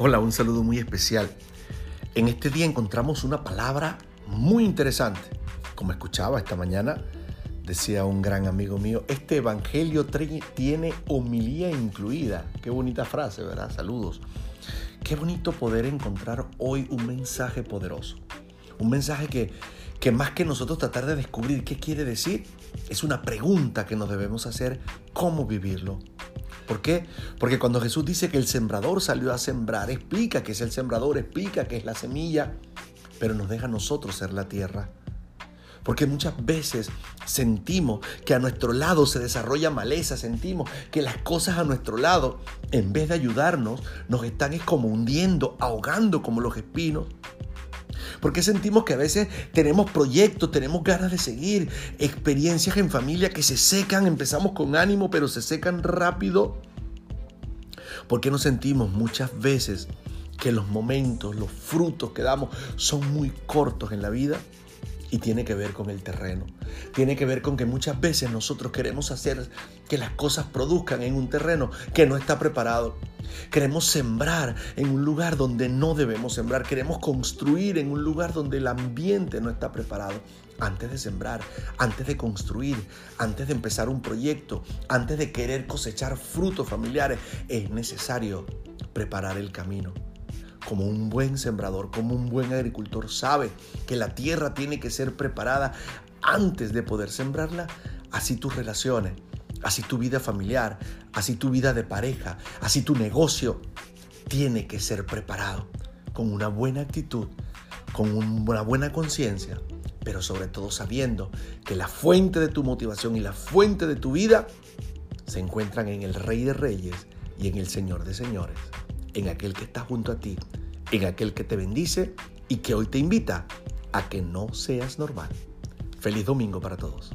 Hola, un saludo muy especial. En este día encontramos una palabra muy interesante. Como escuchaba esta mañana, decía un gran amigo mío, este evangelio tiene homilía incluida. Qué bonita frase, ¿verdad? Saludos. Qué bonito poder encontrar hoy un mensaje poderoso. Un mensaje que, que más que nosotros tratar de descubrir qué quiere decir, es una pregunta que nos debemos hacer, cómo vivirlo, ¿Por qué? Porque cuando Jesús dice que el sembrador salió a sembrar, explica que es el sembrador, explica que es la semilla, pero nos deja a nosotros ser la tierra. Porque muchas veces sentimos que a nuestro lado se desarrolla maleza, sentimos que las cosas a nuestro lado, en vez de ayudarnos, nos están es como hundiendo, ahogando como los espinos. Porque sentimos que a veces tenemos proyectos, tenemos ganas de seguir, experiencias en familia que se secan, empezamos con ánimo, pero se secan rápido. Porque nos sentimos muchas veces que los momentos, los frutos que damos son muy cortos en la vida y tiene que ver con el terreno. Tiene que ver con que muchas veces nosotros queremos hacer que las cosas produzcan en un terreno que no está preparado. Queremos sembrar en un lugar donde no debemos sembrar. Queremos construir en un lugar donde el ambiente no está preparado. Antes de sembrar, antes de construir, antes de empezar un proyecto, antes de querer cosechar frutos familiares, es necesario preparar el camino como un buen sembrador, como un buen agricultor sabe que la tierra tiene que ser preparada antes de poder sembrarla, así tus relaciones, así tu vida familiar, así tu vida de pareja, así tu negocio, tiene que ser preparado con una buena actitud, con una buena conciencia, pero sobre todo sabiendo que la fuente de tu motivación y la fuente de tu vida se encuentran en el Rey de Reyes y en el Señor de Señores, en aquel que está junto a ti, en aquel que te bendice y que hoy te invita a que no seas normal. Feliz domingo para todos.